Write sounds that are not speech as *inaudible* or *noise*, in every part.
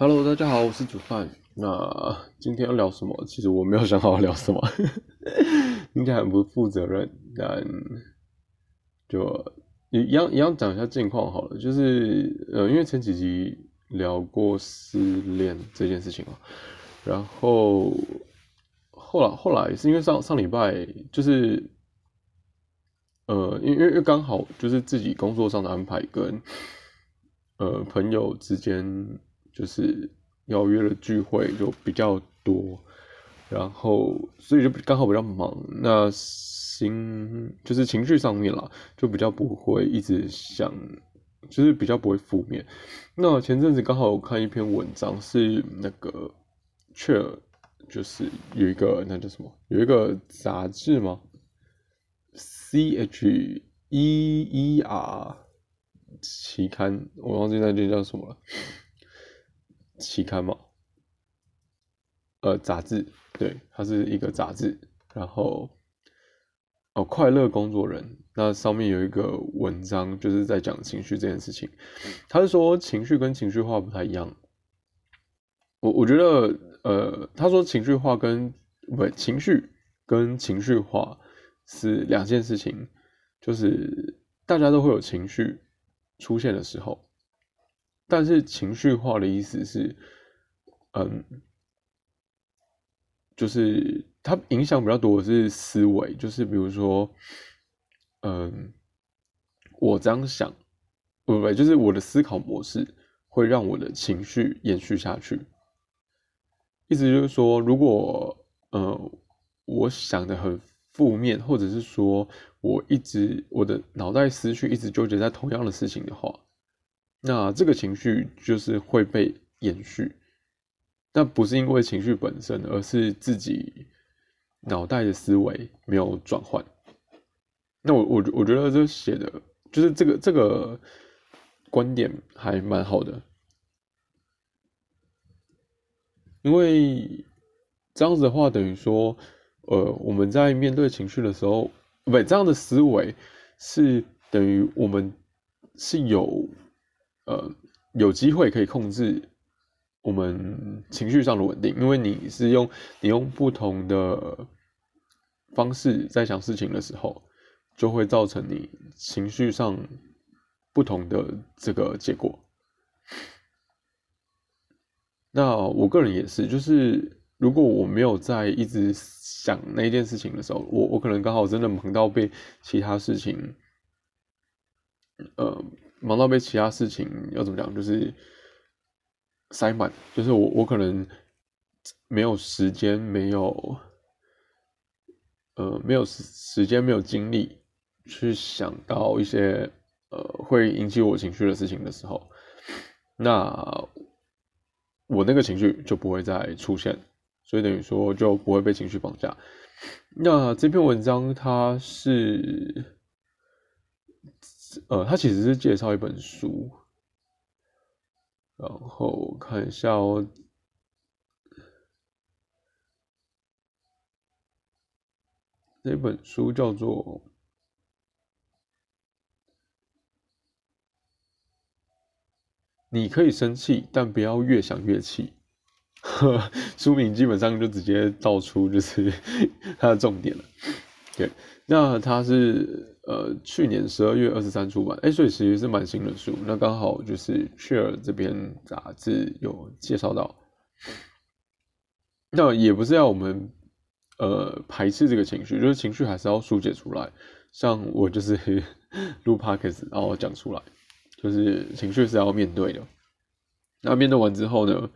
Hello，大家好，我是煮饭。那今天要聊什么？其实我没有想好要聊什么，*laughs* 应该很不负责任，但就一样一样讲一下近况好了。就是呃，因为前几集聊过失恋这件事情嘛，然后后来后来是因为上上礼拜就是呃，因为因为刚好就是自己工作上的安排跟呃朋友之间。就是邀约的聚会就比较多，然后所以就刚好比较忙，那心就是情绪上面啦，就比较不会一直想，就是比较不会负面。那前阵子刚好看一篇文章，是那个却就是有一个那叫什么，有一个杂志吗？C H E E R 期刊，我忘记那句叫什么了。期刊嘛，呃，杂志，对，它是一个杂志。然后，哦，快乐工作人，那上面有一个文章，就是在讲情绪这件事情。他是说情绪跟情绪化不太一样。我我觉得，呃，他说情绪化跟不情绪跟情绪化是两件事情，就是大家都会有情绪出现的时候。但是情绪化的意思是，嗯，就是它影响比较多的是思维，就是比如说，嗯，我这样想，不不，就是我的思考模式会让我的情绪延续下去。意思就是说，如果呃我想的很负面，或者是说我一直我的脑袋思绪一直纠结在同样的事情的话。那这个情绪就是会被延续，但不是因为情绪本身，而是自己脑袋的思维没有转换。那我我我觉得这写的，就是这个这个观点还蛮好的，因为这样子的话，等于说，呃，我们在面对情绪的时候，不，这样的思维是等于我们是有。呃，有机会可以控制我们情绪上的稳定，因为你是用你用不同的方式在想事情的时候，就会造成你情绪上不同的这个结果。那我个人也是，就是如果我没有在一直想那件事情的时候，我我可能刚好真的忙到被其他事情，呃。忙到被其他事情要怎么讲，就是塞满，就是我我可能没有时间，没有呃没有时时间，没有精力去想到一些呃会引起我情绪的事情的时候，那我那个情绪就不会再出现，所以等于说就不会被情绪绑架。那这篇文章它是。呃，他其实是介绍一本书，然后看一下哦，这本书叫做《你可以生气，但不要越想越气》。*laughs* 书名基本上就直接道出就是 *laughs* 它的重点了。对，那它是。呃，去年十二月二十三出版，哎，所以其实是蛮新的书。那刚好就是《Share》这边杂志有介绍到。那也不是要我们呃排斥这个情绪，就是情绪还是要疏解出来。像我就是 *laughs* 录 Podcast，然后讲出来，就是情绪是要面对的。那面对完之后呢，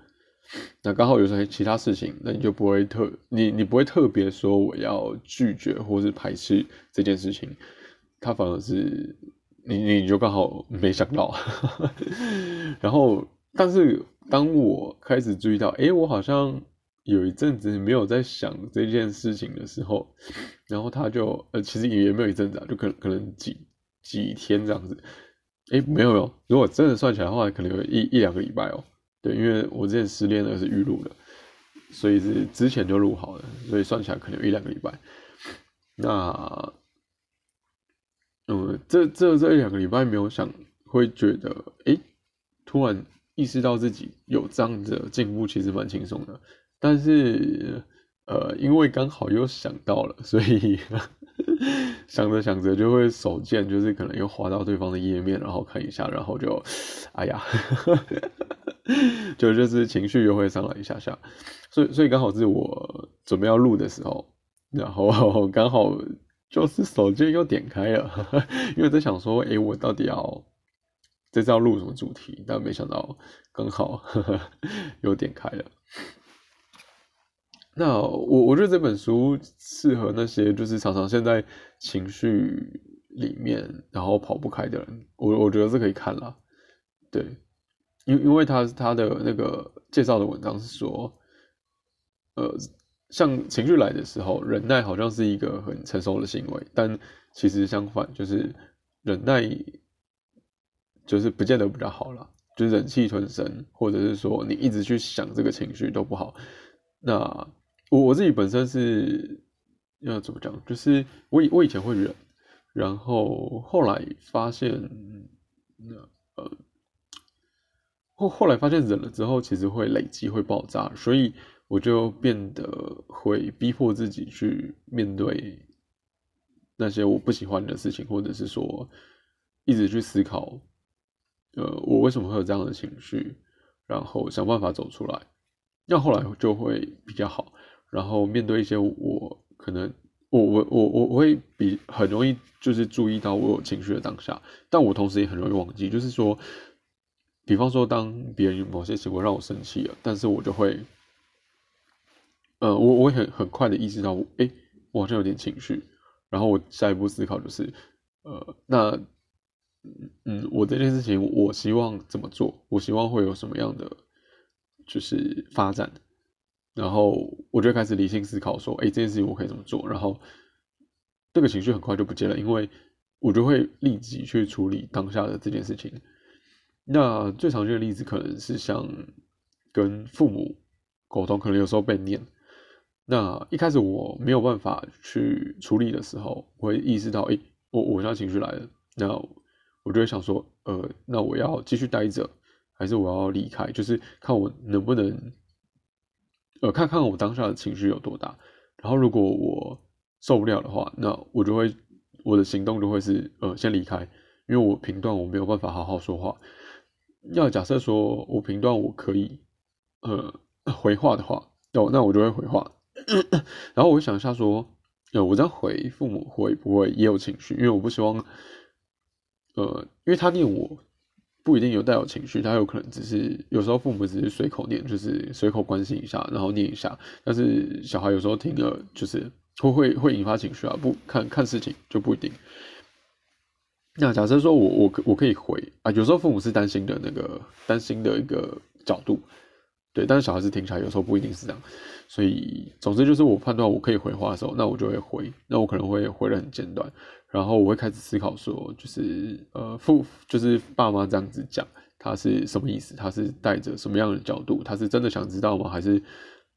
那刚好有些其他事情，那你就不会特你你不会特别说我要拒绝或是排斥这件事情。他反而是你，你就刚好没想到，*laughs* 然后，但是当我开始注意到，哎，我好像有一阵子没有在想这件事情的时候，然后他就，呃，其实也没有一阵子啊，就可可能几几天这样子，哎，没有没有，如果真的算起来的话，可能有一一两个礼拜哦，对，因为我之前失恋的是预录的，所以是之前就录好了，所以算起来可能有一两个礼拜，那。嗯，这这这一两个礼拜没有想，会觉得哎，突然意识到自己有这样的进步，其实蛮轻松的。但是，呃，因为刚好又想到了，所以 *laughs* 想着想着就会手贱，就是可能又滑到对方的页面，然后看一下，然后就，哎呀，*laughs* 就就是情绪又会上来一下下。所以，所以刚好是我准备要录的时候，然后 *laughs* 刚好就是手机又点开了，因为在想说，哎，我到底要。这次要录什么主题？但没想到刚好 *laughs* 又点开了。那我我觉得这本书适合那些就是常常现在情绪里面然后跑不开的人。我我觉得是可以看了。对，因因为他他的那个介绍的文章是说，呃，像情绪来的时候，忍耐好像是一个很成熟的行为，但其实相反，就是忍耐。就是不见得比较好了，就是忍气吞声，或者是说你一直去想这个情绪都不好。那我我自己本身是要怎么讲？就是我以我以前会忍，然后后来发现，那呃后后来发现忍了之后，其实会累积会爆炸，所以我就变得会逼迫自己去面对那些我不喜欢的事情，或者是说一直去思考。呃，我为什么会有这样的情绪？然后想办法走出来，那后来就会比较好。然后面对一些我可能我我我我我会比很容易就是注意到我有情绪的当下，但我同时也很容易忘记。就是说，比方说当别人某些行为让我生气了，但是我就会，呃，我我会很很快的意识到，哎，我好像有点情绪。然后我下一步思考就是，呃，那。嗯我这件事情，我希望怎么做？我希望会有什么样的就是发展？然后我就开始理性思考，说，哎，这件事情我可以怎么做？然后这个情绪很快就不见了，因为我就会立即去处理当下的这件事情。那最常见的例子可能是像跟父母沟通，可能有时候被念。那一开始我没有办法去处理的时候，我会意识到，哎，我我现在情绪来了，那。我就会想说，呃，那我要继续待着，还是我要离开？就是看我能不能，呃，看看我当下的情绪有多大。然后如果我受不了的话，那我就会我的行动就会是，呃，先离开，因为我评断我没有办法好好说话。要假设说我评断我可以，呃，回话的话，那那我就会回话。*clears throat* 然后我想一下说，呃，我这样回父母会不会也有情绪？因为我不希望。呃，因为他念我不一定有带有情绪，他有可能只是有时候父母只是随口念，就是随口关心一下，然后念一下。但是小孩有时候听了就是会会会引发情绪啊，不看看事情就不一定。那假设说我我我可以回啊，有时候父母是担心的那个担心的一个角度，对，但是小孩子听起来有时候不一定是这样。所以总之就是我判断我可以回话的时候，那我就会回，那我可能会回的很简短。然后我会开始思考说，就是呃父就是爸妈这样子讲，他是什么意思？他是带着什么样的角度？他是真的想知道吗？还是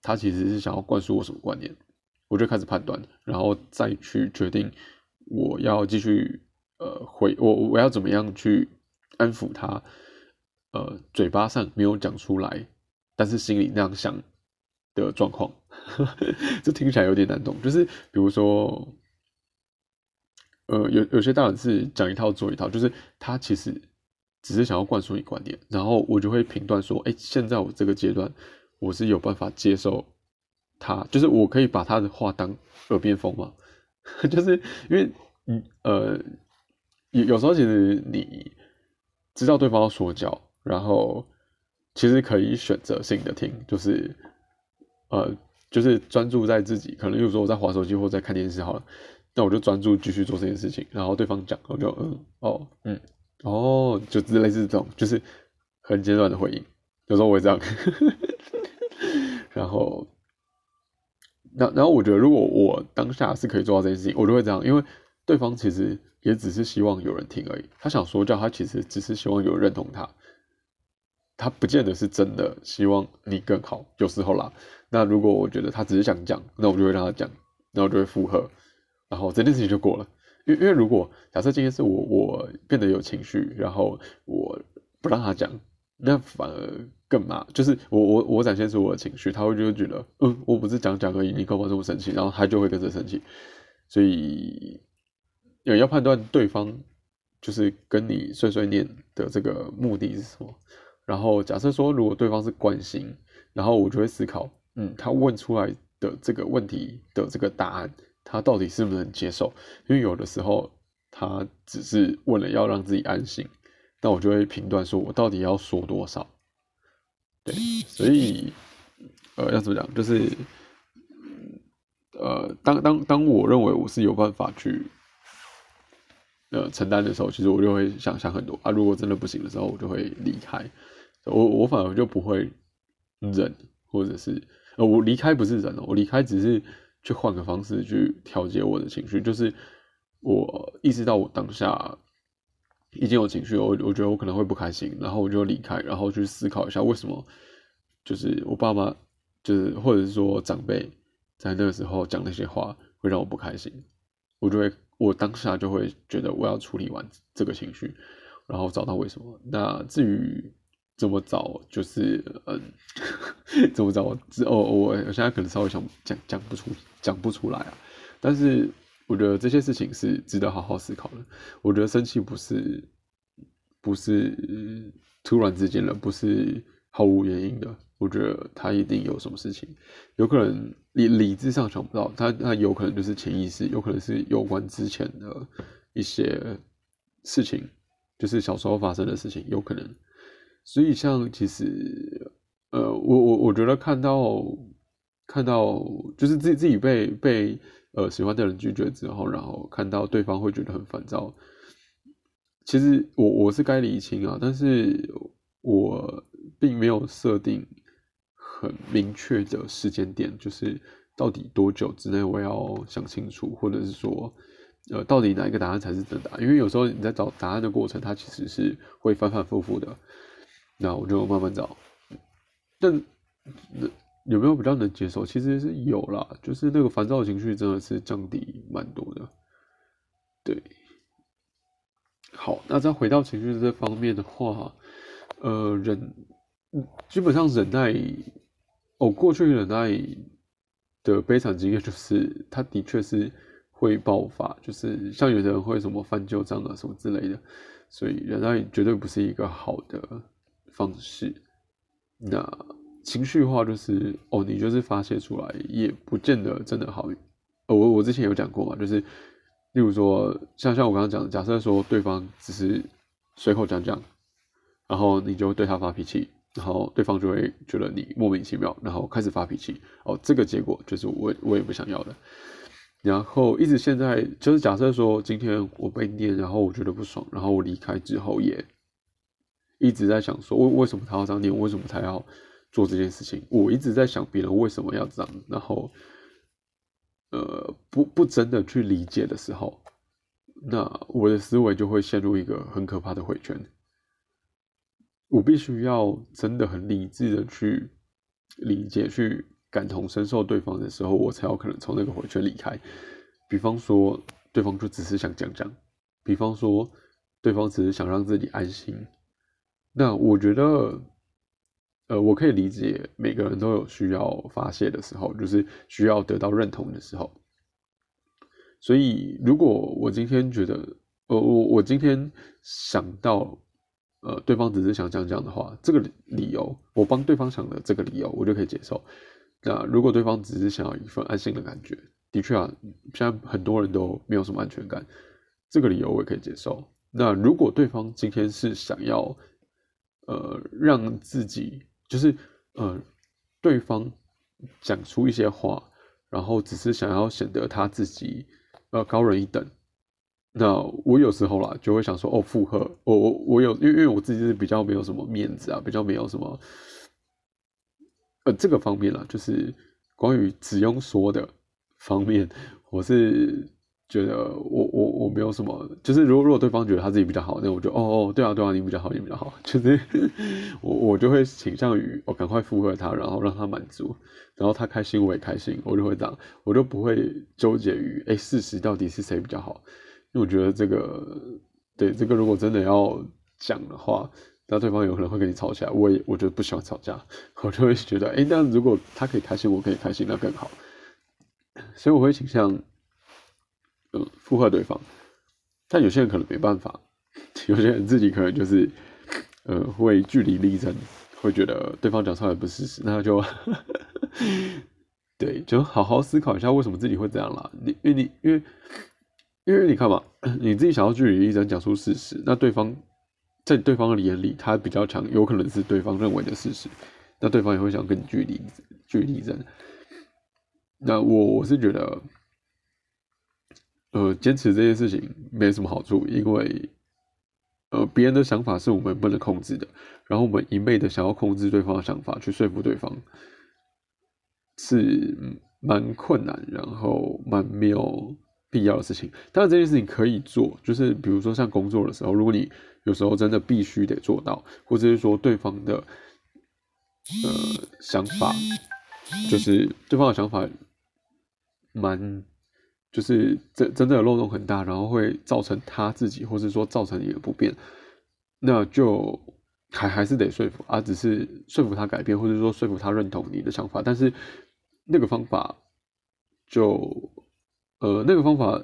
他其实是想要灌输我什么观念？我就开始判断，然后再去决定我要继续呃回我我要怎么样去安抚他，呃嘴巴上没有讲出来，但是心里那样想的状况，*laughs* 这听起来有点难懂。就是比如说。呃，有有些大人是讲一套做一套，就是他其实只是想要灌输你观点，然后我就会评断说，哎，现在我这个阶段我是有办法接受他，就是我可以把他的话当耳边风嘛，*laughs* 就是因为嗯呃有有时候其实你知道对方要说教，然后其实可以选择性的听，就是呃就是专注在自己，可能有时候我在划手机或在看电视好了。那我就专注继续做这件事情，然后对方讲，我就嗯哦嗯哦，就类似这种，就是很简短的回应。有时候我会这样，*laughs* 然后，那然后我觉得如果我当下是可以做到这件事情，我就会这样，因为对方其实也只是希望有人听而已。他想说教，他其实只是希望有人认同他，他不见得是真的希望你更好。有时候啦，那如果我觉得他只是想讲，那我就会让他讲，那我就会附和。然后这件事情就过了，因为因为如果假设今天是我我变得有情绪，然后我不让他讲，那反而更麻，就是我我我展现出我的情绪，他会就觉得，嗯，我不是讲讲而已，你干嘛这么生气？然后他就会跟着生气，所以有要判断对方就是跟你碎碎念的这个目的是什么。然后假设说，如果对方是关心，然后我就会思考，嗯，他问出来的这个问题的这个答案，他到底是不是能接受？因为有的时候他只是为了要让自己安心，那我就会评断说，我到底要说多少？对，所以呃，要怎么讲？就是呃，当当当我认为我是有办法去呃承担的时候，其实我就会想想很多啊。如果真的不行的时候，我就会离开。我我反而就不会忍，或者是呃，我离开不是忍哦，我离开只是去换个方式去调节我的情绪，就是我意识到我当下已经有情绪，我我觉得我可能会不开心，然后我就离开，然后去思考一下为什么，就是我爸妈就是或者是说长辈在那个时候讲那些话会让我不开心，我就会我当下就会觉得我要处理完这个情绪，然后找到为什么。那至于。怎么找？就是嗯，*laughs* 怎么找？我哦，我我现在可能稍微想讲讲不出讲不出来啊。但是我觉得这些事情是值得好好思考的。我觉得生气不是不是突然之间的，不是毫无原因的。我觉得他一定有什么事情，有可能理理智上想不到，他他有可能就是潜意识，有可能是有关之前的一些事情，就是小时候发生的事情，有可能。所以，像其实，呃，我我我觉得看到看到就是自己自己被被呃喜欢的人拒绝之后，然后看到对方会觉得很烦躁。其实我我是该理清啊，但是我并没有设定很明确的时间点，就是到底多久之内我要想清楚，或者是说，呃，到底哪一个答案才是真答？因为有时候你在找答案的过程，它其实是会反反复复的。那我就慢慢找，但有没有比较能接受？其实是有啦，就是那个烦躁情绪真的是降低蛮多的。对，好，那再回到情绪这方面的话，呃，忍，基本上忍耐，哦，过去忍耐的悲惨经验就是，他的确是会爆发，就是像有的人会什么翻旧账啊什么之类的，所以忍耐绝对不是一个好的。方式，那情绪化就是哦，你就是发泄出来，也不见得真的好。呃，我我之前有讲过嘛，就是例如说，像像我刚刚讲的，假设说对方只是随口讲讲，然后你就对他发脾气，然后对方就会觉得你莫名其妙，然后开始发脾气。哦，这个结果就是我我也不想要的。然后一直现在就是假设说今天我被念，然后我觉得不爽，然后我离开之后也。一直在想说，为为什么他要这样念？为什么他要做这件事情？我一直在想别人为什么要这样，然后，呃，不不真的去理解的时候，那我的思维就会陷入一个很可怕的回圈。我必须要真的很理智的去理解、去感同身受对方的时候，我才有可能从那个回圈离开。比方说，对方就只是想讲讲；比方说，对方只是想让自己安心。那我觉得，呃，我可以理解每个人都有需要发泄的时候，就是需要得到认同的时候。所以，如果我今天觉得，呃，我我今天想到，呃，对方只是想讲讲的话，这个理由，我帮对方想的这个理由，我就可以接受。那如果对方只是想要一份安心的感觉，的确啊，现在很多人都没有什么安全感，这个理由我也可以接受。那如果对方今天是想要，呃，让自己就是呃，对方讲出一些话，然后只是想要显得他自己呃高人一等。那我有时候啦就会想说，哦，附和我我我有，因为因为我自己是比较没有什么面子啊，比较没有什么呃这个方面啦，就是关于只用说的方面，我是。觉得我我我没有什么，就是如果如果对方觉得他自己比较好，那我就哦哦对啊对啊你比较好你比较好，*laughs* 就是我我就会倾向于我赶快附和他，然后让他满足，然后他开心我也开心，我就会这样，我就不会纠结于哎事实到底是谁比较好，因为我觉得这个对这个如果真的要讲的话，那对方有可能会跟你吵起来。我也我觉得不喜欢吵架，我就会觉得，哎，那如果他可以开心，我可以开心，那更好。所以我会倾向，呃，附和对方。但有些人可能没办法，*laughs* 有些人自己可能就是，呃，会据理力争，会觉得对方讲出来不是事实，那就，*laughs* 对，就好好思考一下为什么自己会这样啦。你因为你因为因为你看嘛，你自己想要据理力争讲出事实，那对方。在对方的眼里，他比较强，有可能是对方认为的事实，那对方也会想跟你据理据理争。那我我是觉得，呃，坚持这件事情没什么好处，因为，呃，别人的想法是我们不能控制的，然后我们一昧的想要控制对方的想法，去说服对方，是蛮困难，然后蛮没有。必要的事情，当然这件事情可以做，就是比如说像工作的时候，如果你有时候真的必须得做到，或者是说对方的呃想法，就是对方的想法蛮，就是真真的漏洞很大，然后会造成他自己，或是说造成你的不便，那就还还是得说服啊，只是说服他改变，或者说说服他认同你的想法，但是那个方法就。呃，那个方法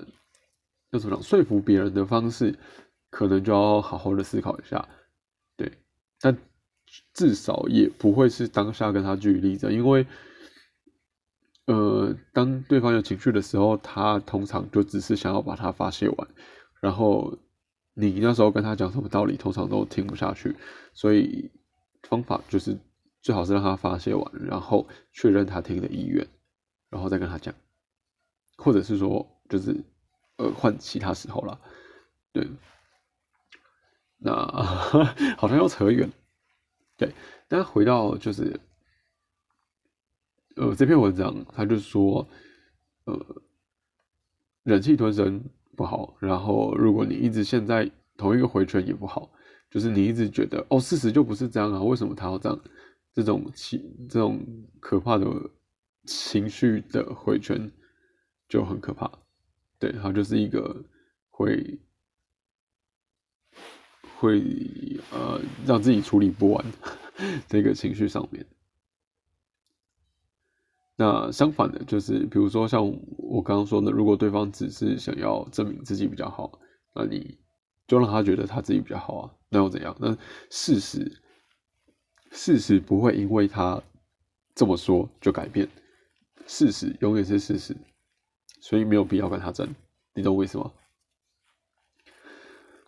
要怎么讲？说服别人的方式，可能就要好好的思考一下。对，但至少也不会是当下跟他据理力争，因为，呃，当对方有情绪的时候，他通常就只是想要把它发泄完，然后你那时候跟他讲什么道理，通常都听不下去。所以方法就是最好是让他发泄完，然后确认他听的意愿，然后再跟他讲。或者是说，就是呃，换其他时候 *laughs* 了，对。那好像要扯远，对。但回到就是，呃，这篇文章他就说，呃，忍气吞声不好。然后，如果你一直陷在同一个回圈也不好，就是你一直觉得哦，事实就不是这样啊，为什么他要这样？这种情，这种可怕的情绪的回圈。就很可怕，对，它就是一个会会呃让自己处理不完 *laughs* 这个情绪上面。那相反的，就是比如说像我刚刚说的，如果对方只是想要证明自己比较好，那你就让他觉得他自己比较好啊，那又怎样？那事实事实不会因为他这么说就改变，事实永远是事实。所以没有必要跟他争，你懂我意思吗？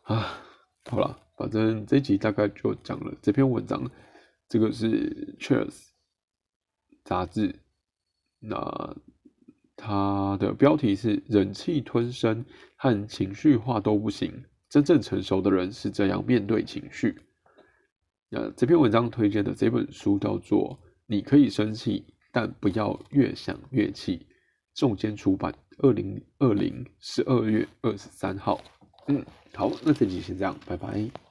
啊，好了，反正这集大概就讲了这篇文章，这个是《Cheers》杂志，那它的标题是“忍气吞声和情绪化都不行，真正成熟的人是这样面对情绪”。那这篇文章推荐的这本书叫做《你可以生气，但不要越想越气》，重间出版。二零二零十二月二十三号，嗯，好，那这集先这样，拜拜。